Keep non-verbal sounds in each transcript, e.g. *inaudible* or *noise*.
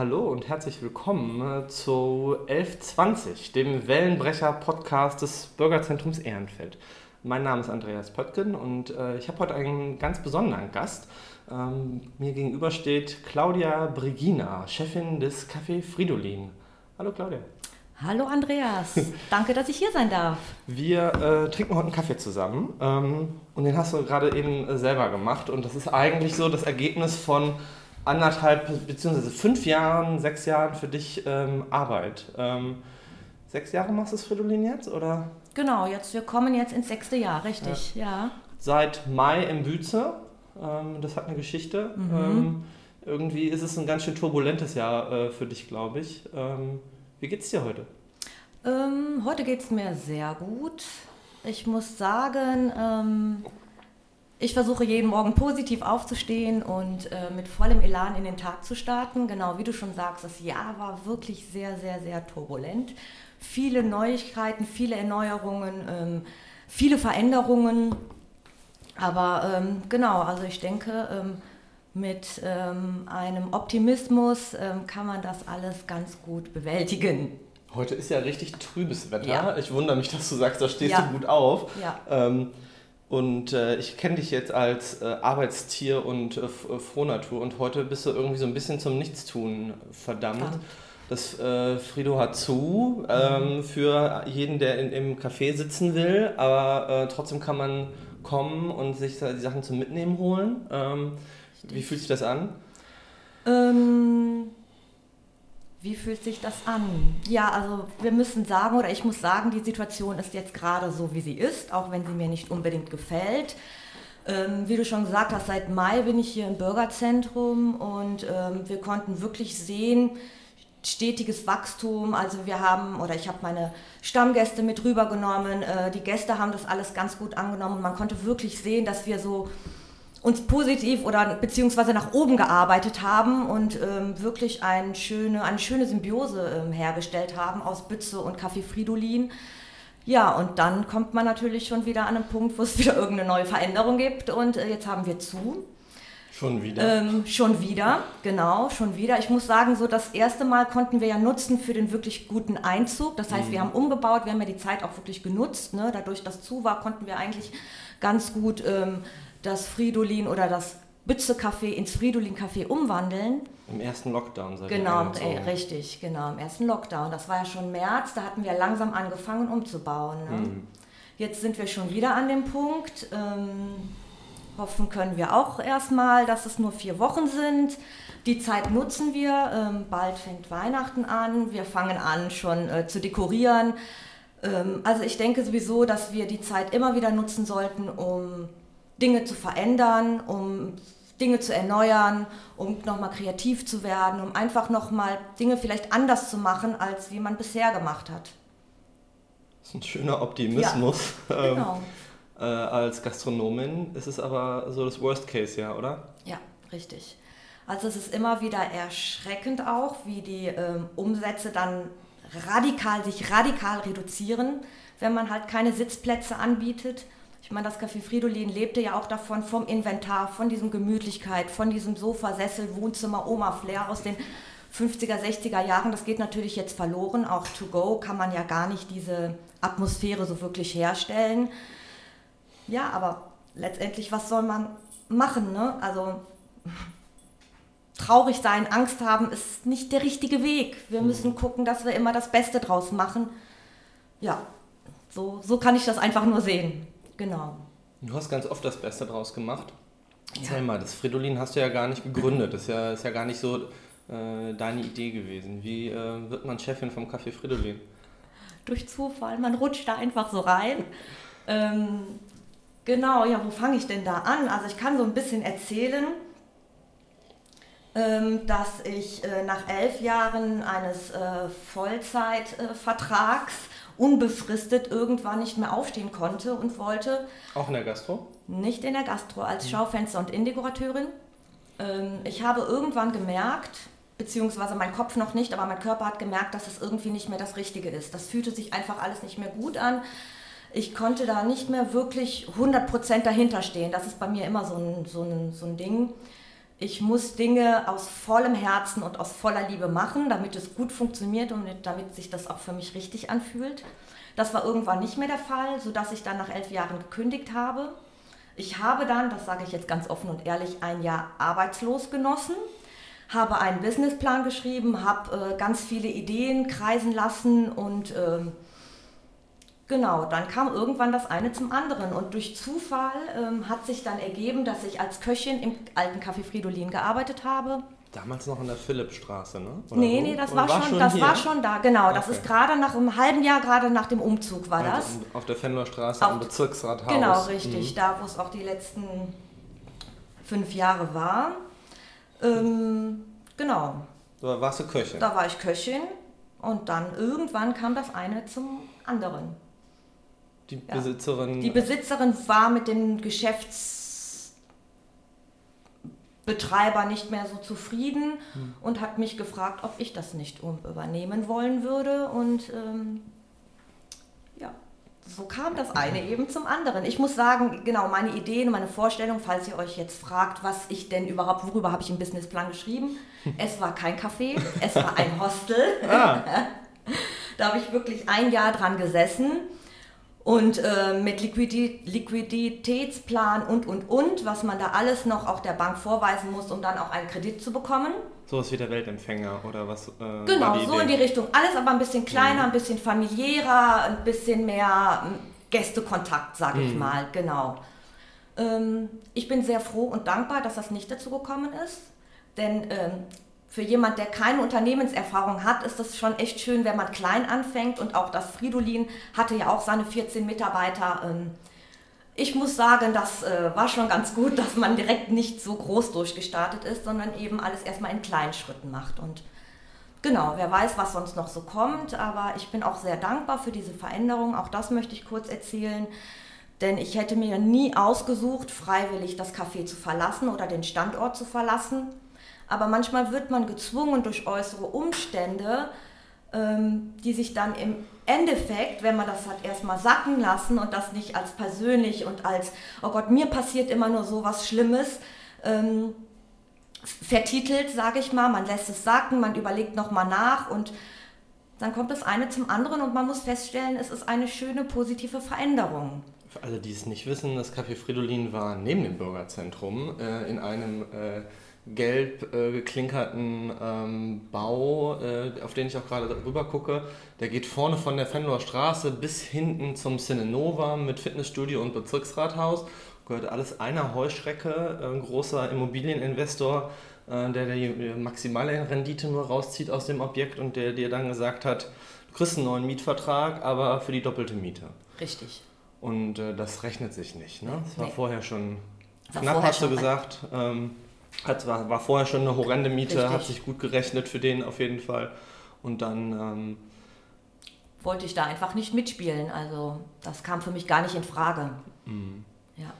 Hallo und herzlich willkommen äh, zu 1120, dem Wellenbrecher-Podcast des Bürgerzentrums Ehrenfeld. Mein Name ist Andreas Pöttgen und äh, ich habe heute einen ganz besonderen Gast. Ähm, mir gegenüber steht Claudia Brigina, Chefin des Café Fridolin. Hallo Claudia. Hallo Andreas, *laughs* danke, dass ich hier sein darf. Wir äh, trinken heute einen Kaffee zusammen ähm, und den hast du gerade eben selber gemacht und das ist eigentlich so das Ergebnis von anderthalb beziehungsweise fünf Jahren, sechs Jahren für dich ähm, Arbeit. Ähm, sechs Jahre machst du das Fridolin jetzt oder? Genau, jetzt wir kommen jetzt ins sechste Jahr, richtig, ja. ja. Seit Mai im Büze, ähm, das hat eine Geschichte. Mhm. Ähm, irgendwie ist es ein ganz schön turbulentes Jahr äh, für dich, glaube ich. Ähm, wie geht's dir heute? Ähm, heute geht es mir sehr gut. Ich muss sagen, ich versuche jeden Morgen positiv aufzustehen und äh, mit vollem Elan in den Tag zu starten. Genau wie du schon sagst, das Jahr war wirklich sehr, sehr, sehr turbulent. Viele Neuigkeiten, viele Erneuerungen, ähm, viele Veränderungen. Aber ähm, genau, also ich denke, ähm, mit ähm, einem Optimismus ähm, kann man das alles ganz gut bewältigen. Heute ist ja richtig trübes Wetter. Ja. Ich wundere mich, dass du sagst, da stehst ja. du gut auf. Ja. Und äh, ich kenne dich jetzt als äh, Arbeitstier und äh, äh, Frohnatur und heute bist du irgendwie so ein bisschen zum Nichtstun verdammt. verdammt. Das äh, Frido hat zu ähm, mhm. für jeden, der in, im Café sitzen will, aber äh, trotzdem kann man kommen und sich die Sachen zum Mitnehmen holen. Ähm, wie fühlt sich das an? Ähm, wie fühlt sich das an? Ja, also wir müssen sagen, oder ich muss sagen, die Situation ist jetzt gerade so, wie sie ist, auch wenn sie mir nicht unbedingt gefällt. Ähm, wie du schon gesagt hast, seit Mai bin ich hier im Bürgerzentrum und ähm, wir konnten wirklich sehen, stetiges Wachstum. Also wir haben, oder ich habe meine Stammgäste mit rübergenommen, äh, die Gäste haben das alles ganz gut angenommen man konnte wirklich sehen, dass wir so uns positiv oder beziehungsweise nach oben gearbeitet haben und ähm, wirklich ein schöne, eine schöne Symbiose ähm, hergestellt haben aus Bütze und Kaffee Fridolin. Ja, und dann kommt man natürlich schon wieder an einen Punkt, wo es wieder irgendeine neue Veränderung gibt und äh, jetzt haben wir zu. Schon wieder? Ähm, schon wieder, genau, schon wieder. Ich muss sagen, so das erste Mal konnten wir ja nutzen für den wirklich guten Einzug. Das heißt, mhm. wir haben umgebaut, wir haben ja die Zeit auch wirklich genutzt. Ne? Dadurch, dass zu war, konnten wir eigentlich ganz gut ähm, das Fridolin oder das Bütze-Café ins Fridolin-Café umwandeln. Im ersten Lockdown, seid Genau, ey, richtig, genau, im ersten Lockdown. Das war ja schon März, da hatten wir langsam angefangen umzubauen. Ne? Mhm. Jetzt sind wir schon wieder an dem Punkt. Ähm, hoffen können wir auch erstmal, dass es nur vier Wochen sind. Die Zeit nutzen wir. Ähm, bald fängt Weihnachten an. Wir fangen an, schon äh, zu dekorieren. Ähm, also ich denke sowieso, dass wir die Zeit immer wieder nutzen sollten, um Dinge zu verändern, um Dinge zu erneuern, um nochmal kreativ zu werden, um einfach nochmal Dinge vielleicht anders zu machen, als wie man bisher gemacht hat. Das ist ein schöner Optimismus. Ja, genau. ähm, äh, als Gastronomin ist es aber so das Worst Case, ja, oder? Ja, richtig. Also es ist immer wieder erschreckend auch, wie die ähm, Umsätze dann radikal, sich radikal reduzieren, wenn man halt keine Sitzplätze anbietet ich meine, das Café Fridolin lebte ja auch davon, vom Inventar, von diesem Gemütlichkeit, von diesem Sofa, Sessel, Wohnzimmer, Oma-Flair aus den 50er, 60er Jahren. Das geht natürlich jetzt verloren. Auch to go kann man ja gar nicht diese Atmosphäre so wirklich herstellen. Ja, aber letztendlich, was soll man machen? Ne? Also traurig sein, Angst haben, ist nicht der richtige Weg. Wir müssen gucken, dass wir immer das Beste draus machen. Ja, so, so kann ich das einfach nur sehen. Genau. Du hast ganz oft das Beste draus gemacht. Erzähl ja. mal, das Fridolin hast du ja gar nicht gegründet. Das ist ja, ist ja gar nicht so äh, deine Idee gewesen. Wie äh, wird man Chefin vom Café Fridolin? Durch Zufall, man rutscht da einfach so rein. Ähm, genau, ja, wo fange ich denn da an? Also ich kann so ein bisschen erzählen, ähm, dass ich äh, nach elf Jahren eines äh, Vollzeitvertrags unbefristet irgendwann nicht mehr aufstehen konnte und wollte. Auch in der Gastro? Nicht in der Gastro, als mhm. Schaufenster- und Innendekorateurin. Ähm, ich habe irgendwann gemerkt, beziehungsweise mein Kopf noch nicht, aber mein Körper hat gemerkt, dass es irgendwie nicht mehr das Richtige ist. Das fühlte sich einfach alles nicht mehr gut an. Ich konnte da nicht mehr wirklich 100% dahinter stehen. Das ist bei mir immer so ein, so ein, so ein Ding. Ich muss Dinge aus vollem Herzen und aus voller Liebe machen, damit es gut funktioniert und damit sich das auch für mich richtig anfühlt. Das war irgendwann nicht mehr der Fall, sodass ich dann nach elf Jahren gekündigt habe. Ich habe dann, das sage ich jetzt ganz offen und ehrlich, ein Jahr arbeitslos genossen, habe einen Businessplan geschrieben, habe äh, ganz viele Ideen kreisen lassen und äh, genau, dann kam irgendwann das eine zum anderen und durch Zufall äh, hat sich dann ergeben, dass ich als Köchin im alten Café Fridolin gearbeitet habe Damals noch in der Philippstraße, ne? Oder nee, so? nee, das, war, war, schon, das war schon da, genau. Okay. Das ist gerade nach einem halben Jahr, gerade nach dem Umzug war also das. Auf der Fenloer Straße am Bezirksrathaus. Genau, richtig. Mhm. Da, wo es auch die letzten fünf Jahre war. Ähm, genau. Da warst du Köchin? Da war ich Köchin und dann irgendwann kam das eine zum anderen. Die Besitzerin? Die Besitzerin war mit den Geschäfts Betreiber nicht mehr so zufrieden hm. und hat mich gefragt, ob ich das nicht übernehmen wollen würde. Und ähm, ja, so kam das eine eben zum anderen. Ich muss sagen, genau, meine Ideen, meine Vorstellung, falls ihr euch jetzt fragt, was ich denn überhaupt, worüber habe ich im Businessplan geschrieben, *laughs* es war kein Café, es war ein Hostel. Ah. *laughs* da habe ich wirklich ein Jahr dran gesessen und äh, mit Liquidität, Liquiditätsplan und, und, und, was man da alles noch auch der Bank vorweisen muss, um dann auch einen Kredit zu bekommen. Sowas wie der Weltempfänger oder was? Äh, genau, so Idee? in die Richtung. Alles aber ein bisschen kleiner, mhm. ein bisschen familiärer, ein bisschen mehr hm, Gästekontakt, sage mhm. ich mal, genau. Ähm, ich bin sehr froh und dankbar, dass das nicht dazu gekommen ist, denn ähm, für jemand, der keine Unternehmenserfahrung hat, ist das schon echt schön, wenn man klein anfängt. Und auch das Fridolin hatte ja auch seine 14 Mitarbeiter. Ähm, ich muss sagen, das äh, war schon ganz gut, *laughs* dass man direkt nicht so groß durchgestartet ist, sondern eben alles erstmal in kleinen Schritten macht. Und genau, wer weiß, was sonst noch so kommt. Aber ich bin auch sehr dankbar für diese Veränderung. Auch das möchte ich kurz erzählen. Denn ich hätte mir nie ausgesucht, freiwillig das Café zu verlassen oder den Standort zu verlassen aber manchmal wird man gezwungen durch äußere Umstände, ähm, die sich dann im Endeffekt, wenn man das hat erstmal sacken lassen und das nicht als persönlich und als, oh Gott, mir passiert immer nur so was Schlimmes, ähm, vertitelt, sage ich mal, man lässt es sacken, man überlegt nochmal nach und dann kommt das eine zum anderen und man muss feststellen, es ist eine schöne positive Veränderung. Für alle, die es nicht wissen, das Café Fridolin war neben dem Bürgerzentrum äh, in einem äh, gelb äh, geklinkerten ähm, Bau, äh, auf den ich auch gerade rüber gucke. Der geht vorne von der Fenloer Straße bis hinten zum Cinenova mit Fitnessstudio und Bezirksrathaus. Gehört alles einer Heuschrecke, ein großer Immobilieninvestor, äh, der die maximale Rendite nur rauszieht aus dem Objekt und der dir dann gesagt hat, du kriegst einen neuen Mietvertrag, aber für die doppelte Miete. Richtig. Und äh, das rechnet sich nicht. Ne? Das war nee. vorher schon knapp, hast du gesagt. Ähm, hat, war, war vorher schon eine horrende Miete, Richtig. hat sich gut gerechnet für den auf jeden Fall. Und dann. Ähm, wollte ich da einfach nicht mitspielen. Also das kam für mich gar nicht in Frage. Mhm. Ja.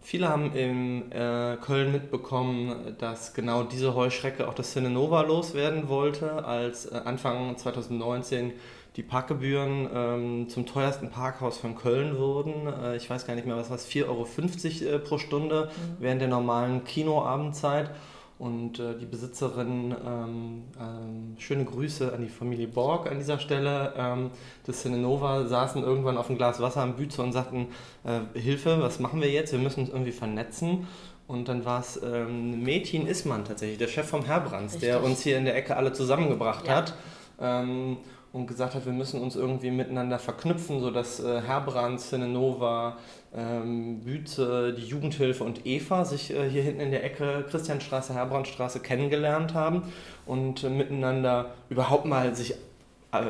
Viele haben in äh, Köln mitbekommen, dass genau diese Heuschrecke auch das Cinenova loswerden wollte, als äh, Anfang 2019 die Parkgebühren ähm, zum teuersten Parkhaus von Köln wurden. Äh, ich weiß gar nicht mehr, was war es, 4,50 Euro äh, pro Stunde mhm. während der normalen Kinoabendzeit. Und äh, die Besitzerin, ähm, ähm, schöne Grüße an die Familie Borg an dieser Stelle, ähm, des Cinenova, saßen irgendwann auf einem Glas Wasser am Bütze und sagten, äh, Hilfe, was machen wir jetzt? Wir müssen uns irgendwie vernetzen. Und dann war es ähm, Metin Isman tatsächlich, der Chef vom Herbrands, der uns hier in der Ecke alle zusammengebracht ja. hat. Ähm, und gesagt hat, wir müssen uns irgendwie miteinander verknüpfen, sodass äh, Herbrand, Cinenova, ähm, Bütze, die Jugendhilfe und Eva sich äh, hier hinten in der Ecke Christianstraße, Herbrandstraße kennengelernt haben und äh, miteinander überhaupt mal sich äh,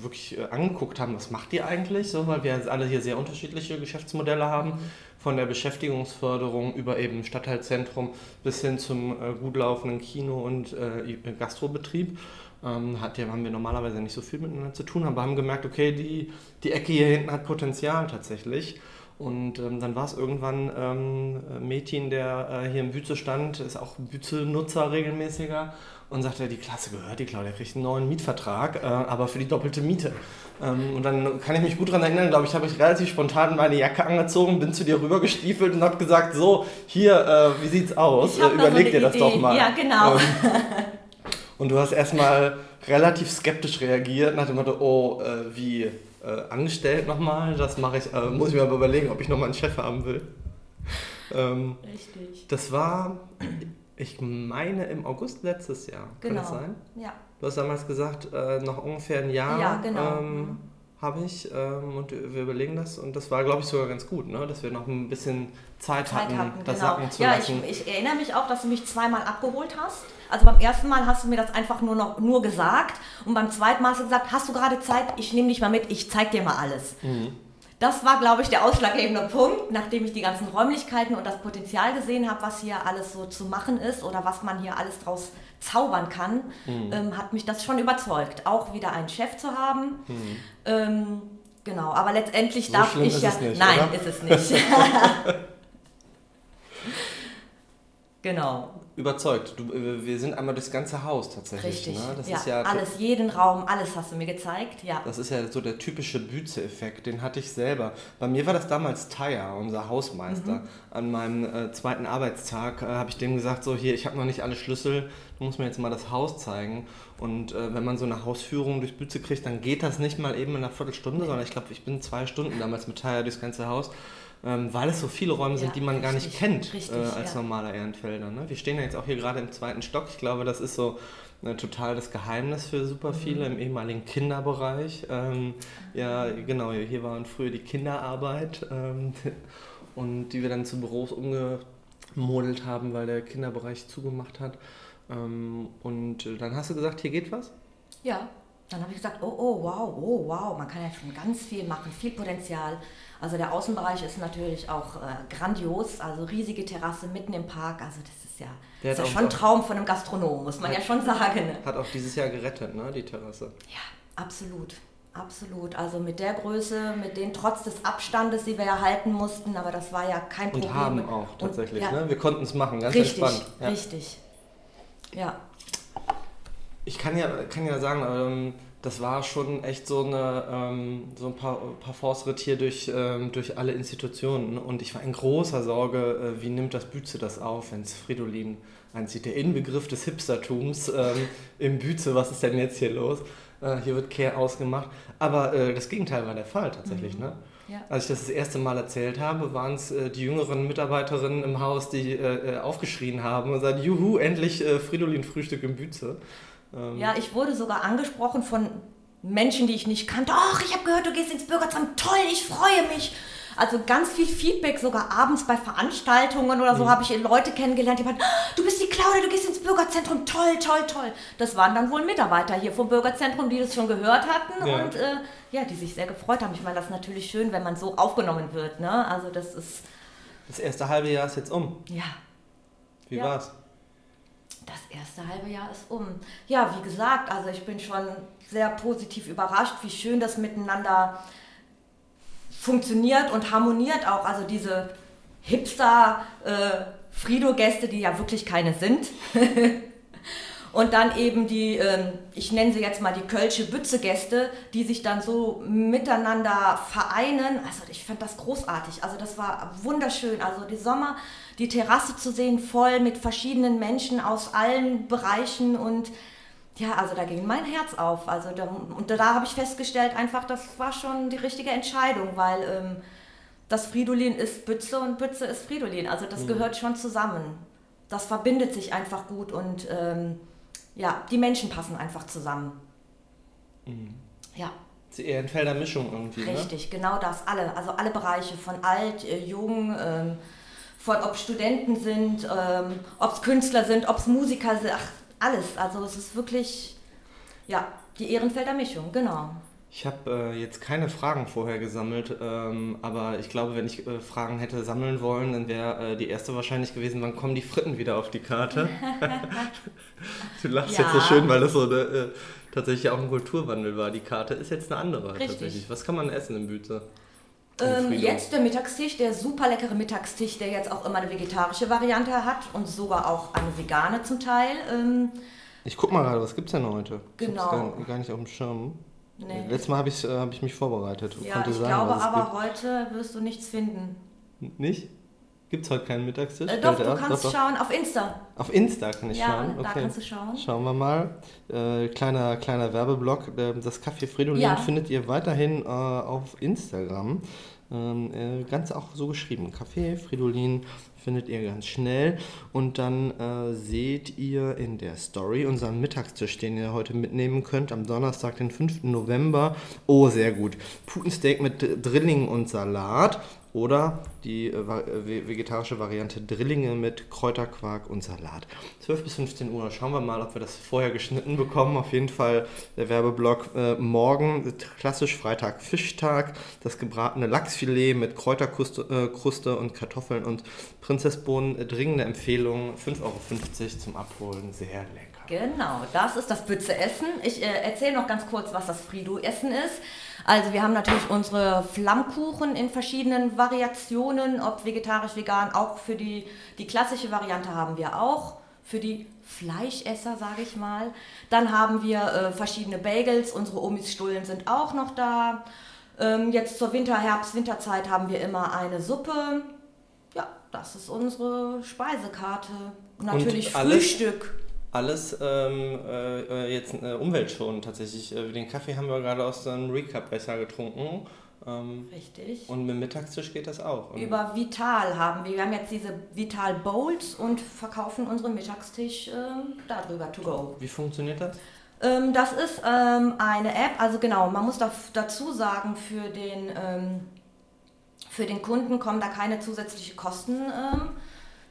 wirklich äh, angeguckt haben, was macht ihr eigentlich, so, weil wir alle hier sehr unterschiedliche Geschäftsmodelle haben, von der Beschäftigungsförderung über eben Stadtteilzentrum bis hin zum äh, gut laufenden Kino- und Gastrobetrieb ähm, hat, ja, haben wir normalerweise nicht so viel miteinander zu tun, aber haben gemerkt, okay, die, die Ecke hier hinten hat Potenzial tatsächlich. Und ähm, dann war es irgendwann ähm, Metin, der äh, hier im Bütze stand, ist auch Bütze-Nutzer regelmäßiger und sagte, die Klasse gehört, die Claudia kriegt einen neuen Mietvertrag, äh, aber für die doppelte Miete. Ähm, und dann kann ich mich gut daran erinnern, glaube ich, habe ich relativ spontan meine Jacke angezogen, bin zu dir rübergestiefelt und habe gesagt, so, hier, äh, wie sieht's aus? Äh, überleg dir das Idee. doch mal. Ja, genau. Ähm, *laughs* und du hast erstmal relativ skeptisch reagiert nach dem Motto, oh, äh, wie äh, angestellt nochmal, das mache ich, äh, muss ich mir aber überlegen, ob ich nochmal einen Chef haben will. Ähm, Richtig. Das war ich meine im August letztes Jahr. Genau. Kann das genau. sein? Ja. Du hast damals gesagt, äh, noch ungefähr ein Jahr ja, genau. ähm, mhm. Habe ich ähm, und wir überlegen das und das war, glaube ich, sogar ganz gut, ne? dass wir noch ein bisschen Zeit, Zeit hatten, hatten, das genau. sacken zu ja, lassen. Ich, ich erinnere mich auch, dass du mich zweimal abgeholt hast. Also beim ersten Mal hast du mir das einfach nur noch nur gesagt und beim zweiten Mal hast du gesagt, hast du gerade Zeit, ich nehme dich mal mit, ich zeig dir mal alles. Mhm. Das war, glaube ich, der ausschlaggebende Punkt, nachdem ich die ganzen Räumlichkeiten und das Potenzial gesehen habe, was hier alles so zu machen ist oder was man hier alles draus zaubern kann, mhm. ähm, hat mich das schon überzeugt, auch wieder einen Chef zu haben. Mhm. Ähm, genau, aber letztendlich so darf ich ja. Nicht, nein, oder? ist es nicht. *laughs* *laughs* genau überzeugt. Du, äh, wir sind einmal durchs ganze Haus tatsächlich. Richtig. Ne? Das ja, ist ja alles, jeden Raum, alles hast du mir gezeigt. Ja. Das ist ja so der typische Bütze-Effekt, den hatte ich selber. Bei mir war das damals Taya, unser Hausmeister. Mhm. An meinem äh, zweiten Arbeitstag äh, habe ich dem gesagt, so hier, ich habe noch nicht alle Schlüssel, du musst mir jetzt mal das Haus zeigen. Und äh, wenn man so eine Hausführung durch Bütze kriegt, dann geht das nicht mal eben in einer Viertelstunde, sondern ich glaube, ich bin zwei Stunden damals mit Taya durchs ganze Haus ähm, weil es so viele Räume sind, ja, die man richtig, gar nicht kennt richtig, äh, als ja. normaler Ehrenfelder. Ne? Wir stehen ja jetzt auch hier gerade im zweiten Stock. Ich glaube, das ist so äh, total das Geheimnis für super mhm. viele mhm. im ehemaligen Kinderbereich. Ähm, ja, genau, hier waren früher die Kinderarbeit ähm, *laughs* und die wir dann zu Büros umgemodelt haben, weil der Kinderbereich zugemacht hat. Ähm, und dann hast du gesagt, hier geht was? Ja, dann habe ich gesagt, oh, oh, wow, oh, wow, man kann ja schon ganz viel machen, viel Potenzial. Also der Außenbereich ist natürlich auch äh, grandios, also riesige Terrasse mitten im Park, also das ist ja, das ist ja schon ein Traum von einem Gastronom, muss man hat, ja schon sagen. Ne? Hat auch dieses Jahr gerettet, ne, die Terrasse. Ja, absolut. Absolut. Also mit der Größe, mit den trotz des Abstandes, die wir ja halten mussten, aber das war ja kein Problem. Und haben auch tatsächlich. Und, ja. ne? Wir konnten es machen, ganz richtig, entspannt. Ja. Richtig. Ja. Ich kann ja, kann ja sagen, ähm, das war schon echt so, eine, ähm, so ein paar, paar Force-Ritt durch, ähm, durch alle Institutionen. Und ich war in großer Sorge, äh, wie nimmt das Bütze das auf, wenn es Fridolin einzieht. Der Inbegriff des Hipstertums ähm, im Bütze, was ist denn jetzt hier los? Äh, hier wird Care ausgemacht. Aber äh, das Gegenteil war der Fall tatsächlich. Mhm. Ne? Ja. Als ich das das erste Mal erzählt habe, waren es äh, die jüngeren Mitarbeiterinnen im Haus, die äh, äh, aufgeschrien haben und sagten, juhu, endlich Fridolin-Frühstück im Bütze. Ähm ja, ich wurde sogar angesprochen von Menschen, die ich nicht kannte. Ach, ich habe gehört, du gehst ins Bürgeramt. Toll, ich freue mich. Also ganz viel Feedback, sogar abends bei Veranstaltungen oder so, mhm. habe ich Leute kennengelernt, die meinten, ah, du bist die Claudia, du gehst ins Bürgerzentrum, toll, toll, toll. Das waren dann wohl Mitarbeiter hier vom Bürgerzentrum, die das schon gehört hatten ja. und äh, ja, die sich sehr gefreut haben. Ich meine, das ist natürlich schön, wenn man so aufgenommen wird. Ne? Also das ist... Das erste halbe Jahr ist jetzt um. Ja. Wie ja. war's? Das erste halbe Jahr ist um. Ja, wie gesagt, also ich bin schon sehr positiv überrascht, wie schön das miteinander funktioniert und harmoniert auch. Also diese Hipster-Frido-Gäste, äh, die ja wirklich keine sind. *laughs* und dann eben die, äh, ich nenne sie jetzt mal die Kölsche Bütze-Gäste, die sich dann so miteinander vereinen. Also ich fand das großartig. Also das war wunderschön. Also die Sommer die Terrasse zu sehen, voll mit verschiedenen Menschen aus allen Bereichen und ja, also da ging mein Herz auf. Also da, und da habe ich festgestellt, einfach, das war schon die richtige Entscheidung, weil ähm, das Fridolin ist Bütze und Bütze ist Fridolin. Also das mhm. gehört schon zusammen. Das verbindet sich einfach gut und ähm, ja, die Menschen passen einfach zusammen. Mhm. Ja. Die Ehrenfelder Mischung irgendwie. Ne? Richtig, ne? genau das. Alle, also alle Bereiche von alt, äh, jung, ähm, von ob Studenten sind, ähm, ob es Künstler sind, ob es Musiker sind, ach, alles. Also es ist wirklich, ja, die Ehrenfelder Mischung, genau. Ich habe äh, jetzt keine Fragen vorher gesammelt, ähm, aber ich glaube, wenn ich äh, Fragen hätte sammeln wollen, dann wäre äh, die erste wahrscheinlich gewesen, wann kommen die Fritten wieder auf die Karte? *laughs* du lachst ja. jetzt so schön, weil das so eine, äh, tatsächlich auch ein Kulturwandel war. Die Karte ist jetzt eine andere Richtig. tatsächlich. Was kann man essen im Bütze? Ähm, jetzt der Mittagstisch, der super leckere Mittagstisch, der jetzt auch immer eine vegetarische Variante hat und sogar auch eine vegane zum Teil. Ähm, ich guck mal gerade, was gibt es denn heute? Genau. Ich gar, gar nicht auf dem Schirm. Nee. Letztes Mal habe ich, äh, hab ich mich vorbereitet. Ja, ich sagen, glaube aber heute wirst du nichts finden. Nicht? Gibt es heute keinen Mittagstisch? Äh, doch, du kannst doch, doch. schauen auf Insta. Auf Insta kann ich ja, schauen? Okay. da kannst du schauen. Schauen wir mal. Äh, kleiner, kleiner Werbeblock. Äh, das Café Fridolin ja. findet ihr weiterhin äh, auf Instagram. Ähm, äh, ganz auch so geschrieben. Café Fridolin findet ihr ganz schnell. Und dann äh, seht ihr in der Story unseren Mittagstisch, den ihr heute mitnehmen könnt, am Donnerstag, den 5. November. Oh, sehr gut. Putensteak mit Drilling und Salat oder die äh, äh vegetarische Variante Drillinge mit Kräuterquark und Salat. 12 bis 15 Uhr. Schauen wir mal, ob wir das vorher geschnitten bekommen. Auf jeden Fall der Werbeblock äh, morgen, klassisch Freitag Fischtag, das gebratene Lachsfilet mit Kräuterkruste äh, und Kartoffeln und Prinzessbohnen. Äh, dringende Empfehlung, 5,50 Euro zum Abholen. Sehr lecker. Genau, das ist das Bütze Essen. Ich äh, erzähle noch ganz kurz, was das Frido Essen ist. Also wir haben natürlich unsere Flammkuchen in verschiedenen Variationen, ob vegetarisch, vegan, auch für die, die klassische Variante haben wir auch. Für die Fleischesser, sage ich mal. Dann haben wir äh, verschiedene Bagels, unsere Omis-Stullen sind auch noch da. Ähm, jetzt zur Winter-, Herbst-, Winterzeit haben wir immer eine Suppe. Ja, das ist unsere Speisekarte. Natürlich Frühstück alles ähm, äh, jetzt äh, umweltschonend tatsächlich. Äh, den Kaffee haben wir gerade aus einem Recap-Becher getrunken. Ähm, Richtig. Und mit dem Mittagstisch geht das auch. Und Über Vital haben wir. Wir haben jetzt diese Vital Bowls und verkaufen unseren Mittagstisch ähm, darüber to go. Wie funktioniert das? Ähm, das ist ähm, eine App, also genau, man muss da, dazu sagen, für den, ähm, für den Kunden kommen da keine zusätzlichen Kosten ähm,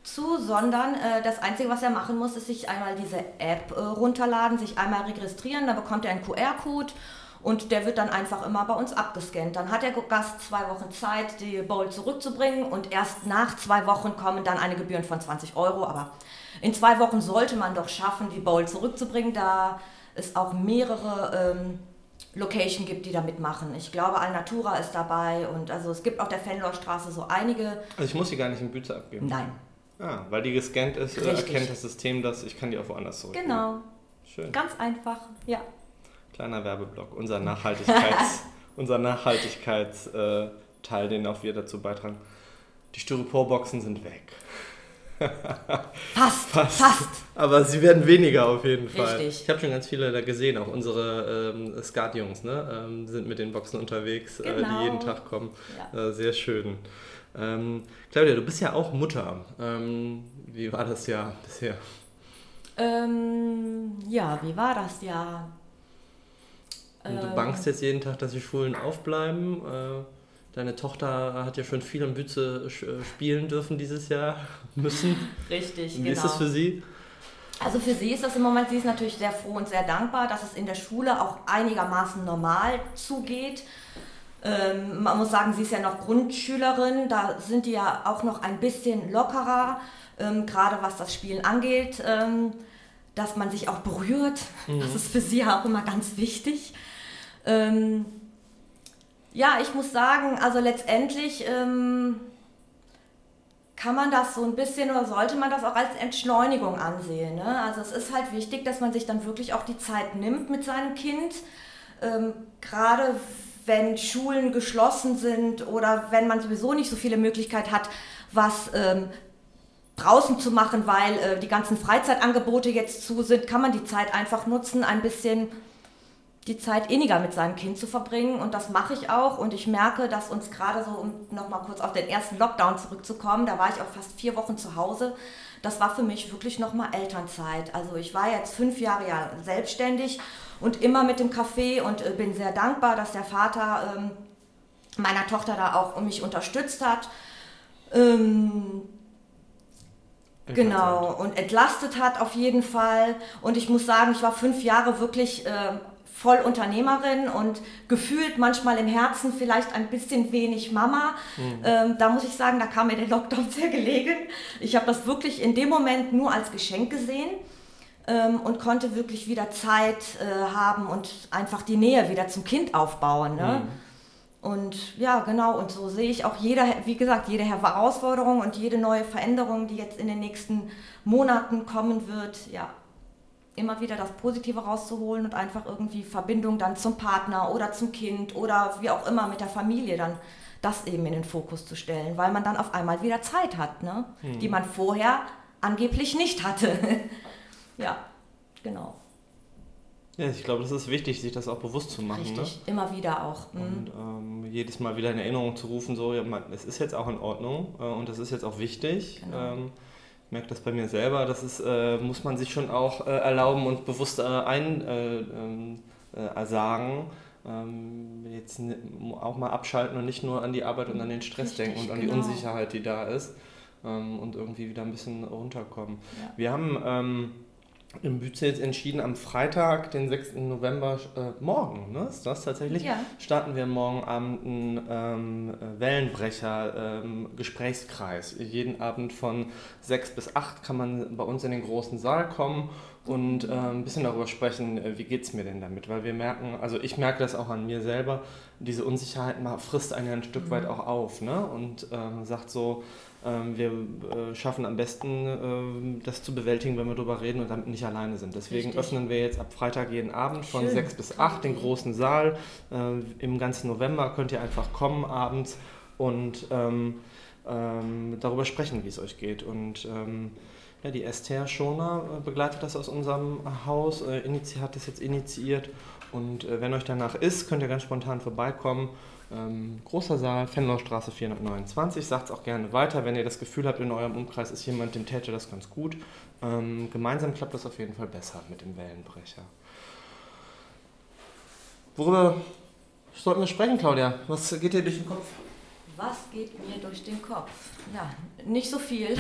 zu, sondern äh, das Einzige, was er machen muss, ist sich einmal diese App äh, runterladen, sich einmal registrieren, dann bekommt er einen QR-Code und der wird dann einfach immer bei uns abgescannt. Dann hat der Gast zwei Wochen Zeit, die Bowl zurückzubringen und erst nach zwei Wochen kommen dann eine Gebühren von 20 Euro. Aber in zwei Wochen sollte man doch schaffen, die Bowl zurückzubringen, da es auch mehrere ähm, Location gibt, die da mitmachen. Ich glaube, Alnatura ist dabei und also es gibt auf der Fenlorstraße so einige. Also ich muss sie gar nicht in Bütze abgeben? Nein. Ah, weil die gescannt ist, äh, Richtig. erkennt das System dass ich kann die auch woanders zurück. Genau. Schön. Ganz einfach, ja. Kleiner Werbeblock, unser Nachhaltigkeits, *laughs* unser Nachhaltigkeitsteil, äh, den auch wir dazu beitragen. Die Styroporboxen sind weg. *laughs* fast, fast, fast. Aber sie werden weniger auf jeden Fall. Richtig. Ich habe schon ganz viele da gesehen, auch unsere ähm, Skat-Jungs ne? Ähm, sind mit den Boxen unterwegs, genau. äh, die genau. jeden Tag kommen. Ja. Äh, sehr schön. Ähm, Claudia, du bist ja auch Mutter. Ähm, wie war das Jahr bisher? Ähm, ja, wie war das Jahr? Und du bangst jetzt jeden Tag, dass die Schulen aufbleiben. Äh, deine Tochter hat ja schon viel am Bütze äh, spielen dürfen dieses Jahr *laughs* müssen. Richtig, Wie genau. ist das für sie? Also für sie ist das im Moment, sie ist natürlich sehr froh und sehr dankbar, dass es in der Schule auch einigermaßen normal zugeht. Ähm, man muss sagen, sie ist ja noch Grundschülerin, da sind die ja auch noch ein bisschen lockerer, ähm, gerade was das Spielen angeht, ähm, dass man sich auch berührt. Mhm. Das ist für sie ja auch immer ganz wichtig. Ähm, ja, ich muss sagen, also letztendlich ähm, kann man das so ein bisschen oder sollte man das auch als Entschleunigung ansehen. Ne? Also es ist halt wichtig, dass man sich dann wirklich auch die Zeit nimmt mit seinem Kind. Ähm, gerade wenn Schulen geschlossen sind oder wenn man sowieso nicht so viele Möglichkeiten hat, was ähm, draußen zu machen, weil äh, die ganzen Freizeitangebote jetzt zu sind, kann man die Zeit einfach nutzen, ein bisschen die Zeit inniger mit seinem Kind zu verbringen. Und das mache ich auch. Und ich merke, dass uns gerade so, um nochmal kurz auf den ersten Lockdown zurückzukommen, da war ich auch fast vier Wochen zu Hause. Das war für mich wirklich nochmal Elternzeit. Also ich war jetzt fünf Jahre ja selbstständig und immer mit dem Kaffee und äh, bin sehr dankbar, dass der Vater ähm, meiner Tochter da auch mich unterstützt hat. Ähm, genau, und entlastet hat auf jeden Fall. Und ich muss sagen, ich war fünf Jahre wirklich äh, voll Unternehmerin und gefühlt manchmal im Herzen vielleicht ein bisschen wenig Mama. Mhm. Ähm, da muss ich sagen, da kam mir der Lockdown *laughs* sehr gelegen. Ich habe das wirklich in dem Moment nur als Geschenk gesehen ähm, und konnte wirklich wieder Zeit äh, haben und einfach die Nähe wieder zum Kind aufbauen. Ne? Mhm. Und ja, genau, und so sehe ich auch jede, wie gesagt, jede Herausforderung und jede neue Veränderung, die jetzt in den nächsten Monaten kommen wird, ja, immer wieder das Positive rauszuholen und einfach irgendwie Verbindung dann zum Partner oder zum Kind oder wie auch immer mit der Familie dann das eben in den Fokus zu stellen, weil man dann auf einmal wieder Zeit hat, ne? Hm. die man vorher angeblich nicht hatte. *laughs* ja, genau. Ja, ich glaube, das ist wichtig, sich das auch bewusst zu machen. Richtig, ne? immer wieder auch. Mhm. Und ähm, jedes Mal wieder in Erinnerung zu rufen, so, ja, man, es ist jetzt auch in Ordnung äh, und das ist jetzt auch wichtig. Genau. Ähm, ich merke das bei mir selber, das ist, äh, muss man sich schon auch äh, erlauben und bewusst äh, ein äh, ähm, äh, sagen. Ähm, jetzt auch mal abschalten und nicht nur an die Arbeit und an den Stress Richtig, denken und an genau. die Unsicherheit, die da ist. Ähm, und irgendwie wieder ein bisschen runterkommen. Ja. Wir haben ähm, im Bütze entschieden, am Freitag, den 6. November, äh, morgen, ne, ist das tatsächlich, ja. starten wir morgen Abend einen ähm, Wellenbrecher-Gesprächskreis. Ähm, Jeden Abend von 6 bis 8 kann man bei uns in den großen Saal kommen und äh, ein bisschen darüber sprechen, äh, wie geht es mir denn damit, weil wir merken, also ich merke das auch an mir selber, diese Unsicherheit mal frisst einen ja ein Stück mhm. weit auch auf ne? und äh, sagt so, ähm, wir äh, schaffen am besten, ähm, das zu bewältigen, wenn wir darüber reden und damit nicht alleine sind. Deswegen Richtig. öffnen wir jetzt ab Freitag jeden Abend von Schön. 6 bis 8 den großen Saal. Äh, Im ganzen November könnt ihr einfach kommen abends und ähm, ähm, darüber sprechen, wie es euch geht. Und ähm, ja, die Esther Schoner äh, begleitet das aus unserem Haus, äh, hat das jetzt initiiert. Und äh, wenn euch danach ist, könnt ihr ganz spontan vorbeikommen ähm, großer Saal, Fenloerstraße 429. Sagt es auch gerne weiter, wenn ihr das Gefühl habt, in eurem Umkreis ist jemand, dem täte das ganz gut. Ähm, gemeinsam klappt das auf jeden Fall besser mit dem Wellenbrecher. Worüber sollten wir sprechen, Claudia? Was geht dir durch den Kopf? Was geht mir durch den Kopf? Ja, nicht so viel. *laughs*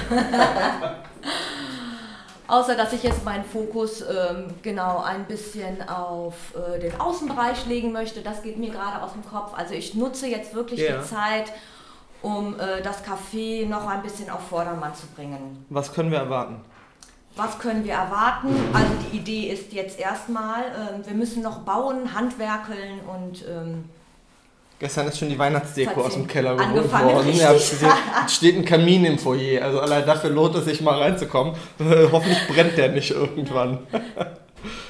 Außer dass ich jetzt meinen Fokus ähm, genau ein bisschen auf äh, den Außenbereich legen möchte. Das geht mir gerade aus dem Kopf. Also ich nutze jetzt wirklich ja. die Zeit, um äh, das Café noch ein bisschen auf Vordermann zu bringen. Was können wir erwarten? Was können wir erwarten? Also die Idee ist jetzt erstmal, äh, wir müssen noch bauen, handwerkeln und ähm, Gestern ist schon die Weihnachtsdeko aus dem Keller geholt worden. Ja, es steht ein Kamin im Foyer. Also allein dafür lohnt es sich mal reinzukommen. *laughs* Hoffentlich brennt der nicht irgendwann.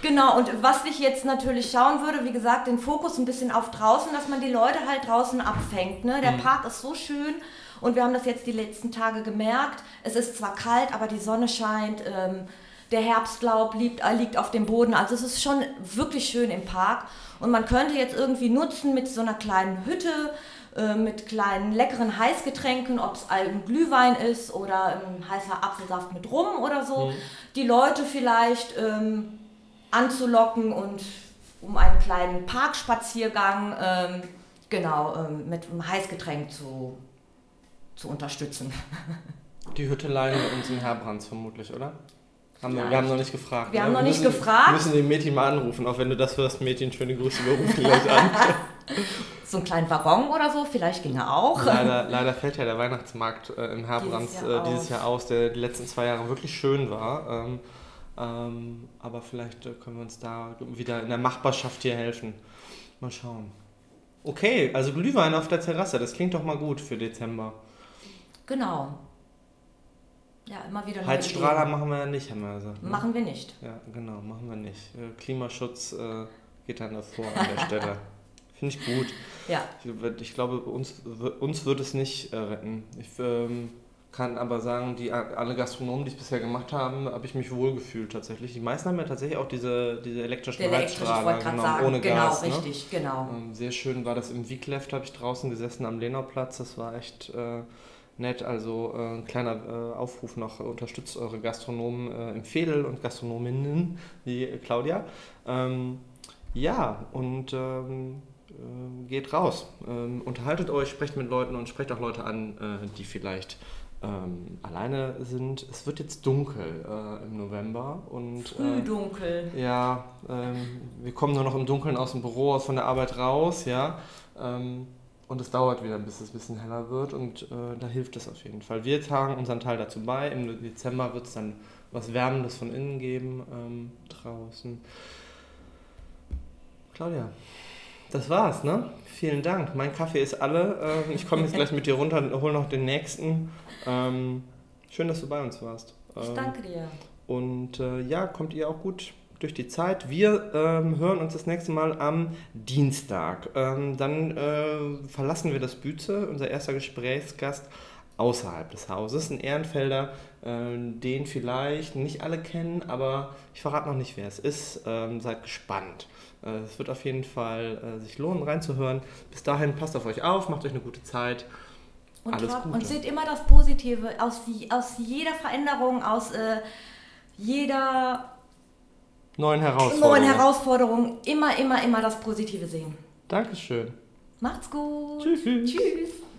Genau, und was ich jetzt natürlich schauen würde, wie gesagt, den Fokus ein bisschen auf draußen, dass man die Leute halt draußen abfängt. Ne? Der mhm. Park ist so schön und wir haben das jetzt die letzten Tage gemerkt. Es ist zwar kalt, aber die Sonne scheint. Ähm, der Herbstlaub liegt, äh, liegt auf dem Boden. Also es ist schon wirklich schön im Park. Und man könnte jetzt irgendwie nutzen mit so einer kleinen Hütte, äh, mit kleinen leckeren Heißgetränken, ob es ein Glühwein ist oder ein heißer Apfelsaft mit Rum oder so, mhm. die Leute vielleicht ähm, anzulocken und um einen kleinen Parkspaziergang ähm, genau ähm, mit einem Heißgetränk zu, zu unterstützen. *laughs* Die Hütte leihen wir uns in Herbrands vermutlich, oder? Haben wir, wir, haben noch nicht gefragt. Wir ne? haben noch nicht müssen, gefragt. Wir müssen den Mädchen mal anrufen, auch wenn du das hörst, Mädchen, schöne Grüße, wir rufen gleich an. *laughs* so einen kleinen Waggon oder so, vielleicht ging er auch. Leider, leider fällt ja der Weihnachtsmarkt äh, in Herbrands dieses, Jahr, äh, dieses Jahr aus, der die letzten zwei Jahre wirklich schön war. Ähm, ähm, aber vielleicht äh, können wir uns da wieder in der Machbarschaft hier helfen. Mal schauen. Okay, also Glühwein auf der Terrasse, das klingt doch mal gut für Dezember. Genau. Ja, immer wieder Heizstrahler machen wir ja nicht, haben wir gesagt. Ne? Machen wir nicht. Ja, genau, machen wir nicht. Äh, Klimaschutz äh, geht dann davor an der Stelle. *laughs* Finde ich gut. Ja. Ich, ich, glaube, uns, uns wird es nicht äh, retten. Ich ähm, kann aber sagen, die alle Gastronomen, die es bisher gemacht haben, habe ich mich wohlgefühlt tatsächlich. Die meisten haben ja tatsächlich auch diese, diese elektrischen Der Heizstrahler, genau, sagen, ohne genau, Gas. Genau, richtig, genau. Ähm, sehr schön war das im Wiegleft, habe ich draußen gesessen am Lenauplatz. Das war echt... Äh, nett. Also äh, ein kleiner äh, Aufruf noch, unterstützt eure Gastronomen äh, im Fädel und Gastronominnen wie Claudia. Ähm, ja, und ähm, äh, geht raus. Ähm, unterhaltet euch, sprecht mit Leuten und sprecht auch Leute an, äh, die vielleicht ähm, alleine sind. Es wird jetzt dunkel äh, im November. Und, Früh dunkel. Ja, ähm, wir kommen nur noch im Dunkeln aus dem Büro, von der Arbeit raus, ja. Ähm, und es dauert wieder, bis es ein bisschen heller wird und äh, da hilft es auf jeden Fall. Wir tragen unseren Teil dazu bei. Im Dezember wird es dann was Wärmendes von innen geben ähm, draußen. Claudia, Das war's, ne? Vielen Dank. Mein Kaffee ist alle. Ähm, ich komme jetzt *laughs* gleich mit dir runter und hole noch den nächsten. Ähm, schön, dass du bei uns warst. Ich danke dir. Und äh, ja, kommt ihr auch gut durch die Zeit. Wir ähm, hören uns das nächste Mal am Dienstag. Ähm, dann äh, verlassen wir das Bütze, unser erster Gesprächsgast außerhalb des Hauses, ein Ehrenfelder, äh, den vielleicht nicht alle kennen, aber ich verrate noch nicht, wer es ist. Ähm, seid gespannt. Äh, es wird auf jeden Fall äh, sich lohnen, reinzuhören. Bis dahin passt auf euch auf, macht euch eine gute Zeit. Und, Alles Gute. und seht immer das Positive aus, aus jeder Veränderung, aus äh, jeder neuen Herausforderungen. Neuen Herausforderungen immer, immer, immer das Positive sehen. Dankeschön. Macht's gut. Tschüss. Tschüss.